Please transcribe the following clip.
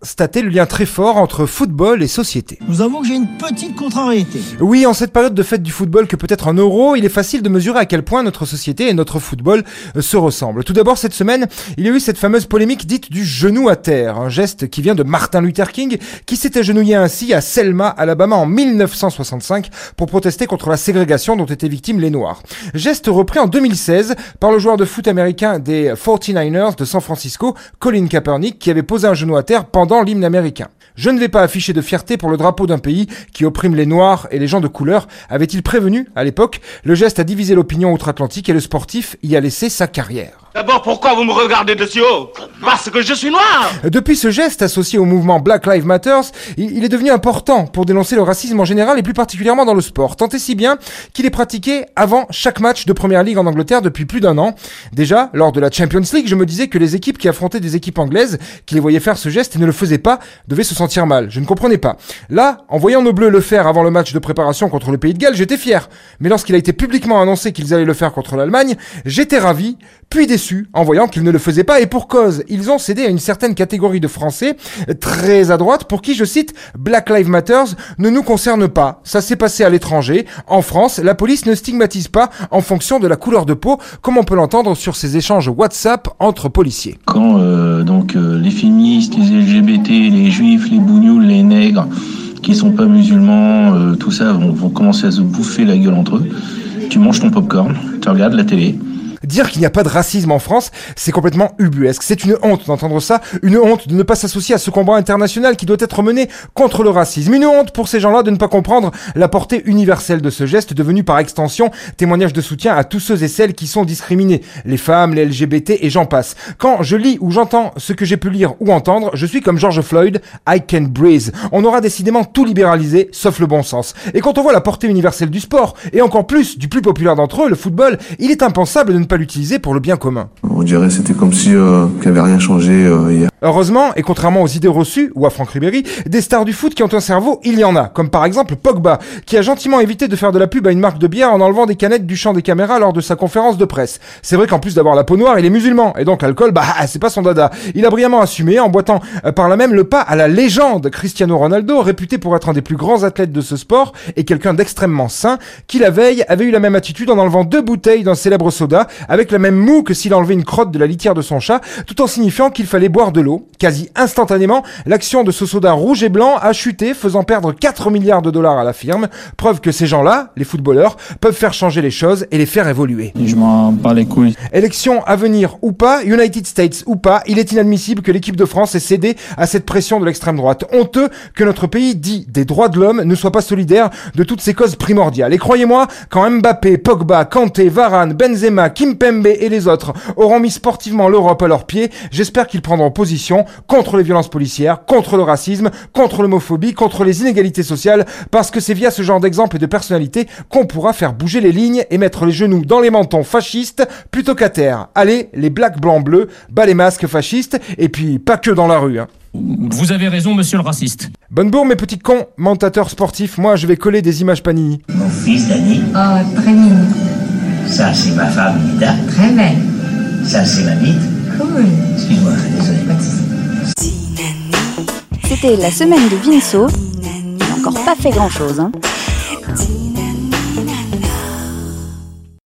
constater le lien très fort entre football et société. Nous avons que j'ai une petite contrariété. Oui, en cette période de fête du football que peut-être en euro, il est facile de mesurer à quel point notre société et notre football euh, se ressemblent. Tout d'abord, cette semaine, il y a eu cette fameuse polémique dite du genou à terre, un geste qui vient de Martin Luther King, qui s'est agenouillé ainsi à Selma, Alabama en 1965 pour protester contre la ségrégation dont étaient victimes les Noirs. Geste repris en 2016 par le joueur de foot américain des 49ers de San Francisco, Colin Kaepernick, qui avait posé un genou à terre pendant l'hymne américain. Je ne vais pas afficher de fierté pour le drapeau d'un pays qui opprime les Noirs et les gens de couleur, avait-il prévenu à l'époque. Le geste a divisé l'opinion outre-Atlantique et le sportif y a laissé sa carrière. D'abord, pourquoi vous me regardez de si haut Parce que je suis noir Depuis ce geste associé au mouvement Black Lives Matter, il est devenu important pour dénoncer le racisme en général et plus particulièrement dans le sport. Tant et si bien qu'il est pratiqué avant chaque match de Première Ligue en Angleterre depuis plus d'un an. Déjà, lors de la Champions League, je me disais que les équipes qui affrontaient des équipes anglaises, qui les voyaient faire ce geste et ne le faisaient pas, devaient se sentir mal. Je ne comprenais pas. Là, en voyant nos bleus le faire avant le match de préparation contre le Pays de Galles, j'étais fier. Mais lorsqu'il a été publiquement annoncé qu'ils allaient le faire contre l'Allemagne, j'étais ravi, puis déçu en voyant qu'ils ne le faisaient pas et pour cause. Ils ont cédé à une certaine catégorie de Français très à droite pour qui, je cite, Black Lives Matters ne nous concerne pas. Ça s'est passé à l'étranger. En France, la police ne stigmatise pas en fonction de la couleur de peau, comme on peut l'entendre sur ces échanges WhatsApp entre policiers. Quand euh, donc euh, les féministes, les LGBT, les juifs, les bougnoules, les nègres, qui sont pas musulmans, euh, tout ça vont, vont commencer à se bouffer la gueule entre eux. Tu manges ton popcorn, tu regardes la télé, Dire qu'il n'y a pas de racisme en France, c'est complètement ubuesque. C'est une honte d'entendre ça, une honte de ne pas s'associer à ce combat international qui doit être mené contre le racisme. Une honte pour ces gens-là de ne pas comprendre la portée universelle de ce geste devenu par extension témoignage de soutien à tous ceux et celles qui sont discriminés, les femmes, les LGBT et j'en passe. Quand je lis ou j'entends ce que j'ai pu lire ou entendre, je suis comme George Floyd, I can breathe. On aura décidément tout libéralisé, sauf le bon sens. Et quand on voit la portée universelle du sport, et encore plus du plus populaire d'entre eux, le football, il est impensable de ne pas l'utiliser pour le bien commun. On dirait c'était comme si euh, qu'il n'y avait rien changé euh, hier. Heureusement, et contrairement aux idées reçues, ou à Franck Ribéry, des stars du foot qui ont un cerveau, il y en a. Comme par exemple Pogba, qui a gentiment évité de faire de la pub à une marque de bière en enlevant des canettes du champ des caméras lors de sa conférence de presse. C'est vrai qu'en plus d'avoir la peau noire, il est musulman, et donc l'alcool, bah, c'est pas son dada. Il a brillamment assumé, en boitant euh, par là même le pas à la légende Cristiano Ronaldo, réputé pour être un des plus grands athlètes de ce sport, et quelqu'un d'extrêmement sain, qui la veille avait eu la même attitude en enlevant deux bouteilles d'un célèbre soda, avec la même moue que s'il enlevait une crotte de la litière de son chat, tout en signifiant qu'il fallait boire de l'eau. Quasi instantanément, l'action de ce soda rouge et blanc a chuté, faisant perdre 4 milliards de dollars à la firme. Preuve que ces gens-là, les footballeurs, peuvent faire changer les choses et les faire évoluer. Je m'en bats les couilles. Élection à venir ou pas, United States ou pas, il est inadmissible que l'équipe de France ait cédé à cette pression de l'extrême droite. Honteux que notre pays dit des droits de l'homme ne soit pas solidaire de toutes ces causes primordiales. Et croyez-moi, quand Mbappé, Pogba, Kanté, Varane, Benzema, Kimpembe et les autres auront mis sportivement l'Europe à leurs pieds, j'espère qu'ils prendront position contre les violences policières, contre le racisme, contre l'homophobie, contre les inégalités sociales, parce que c'est via ce genre d'exemple et de personnalité qu'on pourra faire bouger les lignes et mettre les genoux dans les mentons fascistes plutôt qu'à terre. Allez, les blacks blancs bleus, bas les masques fascistes, et puis pas que dans la rue. Hein. Vous avez raison, monsieur le raciste. Bonne bourre, mes petits cons, mentateur sportif, moi je vais coller des images Panini. Mon fils Dani, Oh, très mignon. Ça c'est ma femme Nida, Très belle. ça c'est ma bite. Cool. Excuse-moi, désolé. C'était la semaine de Vinceau. Il n'a encore pas fait grand-chose. Hein.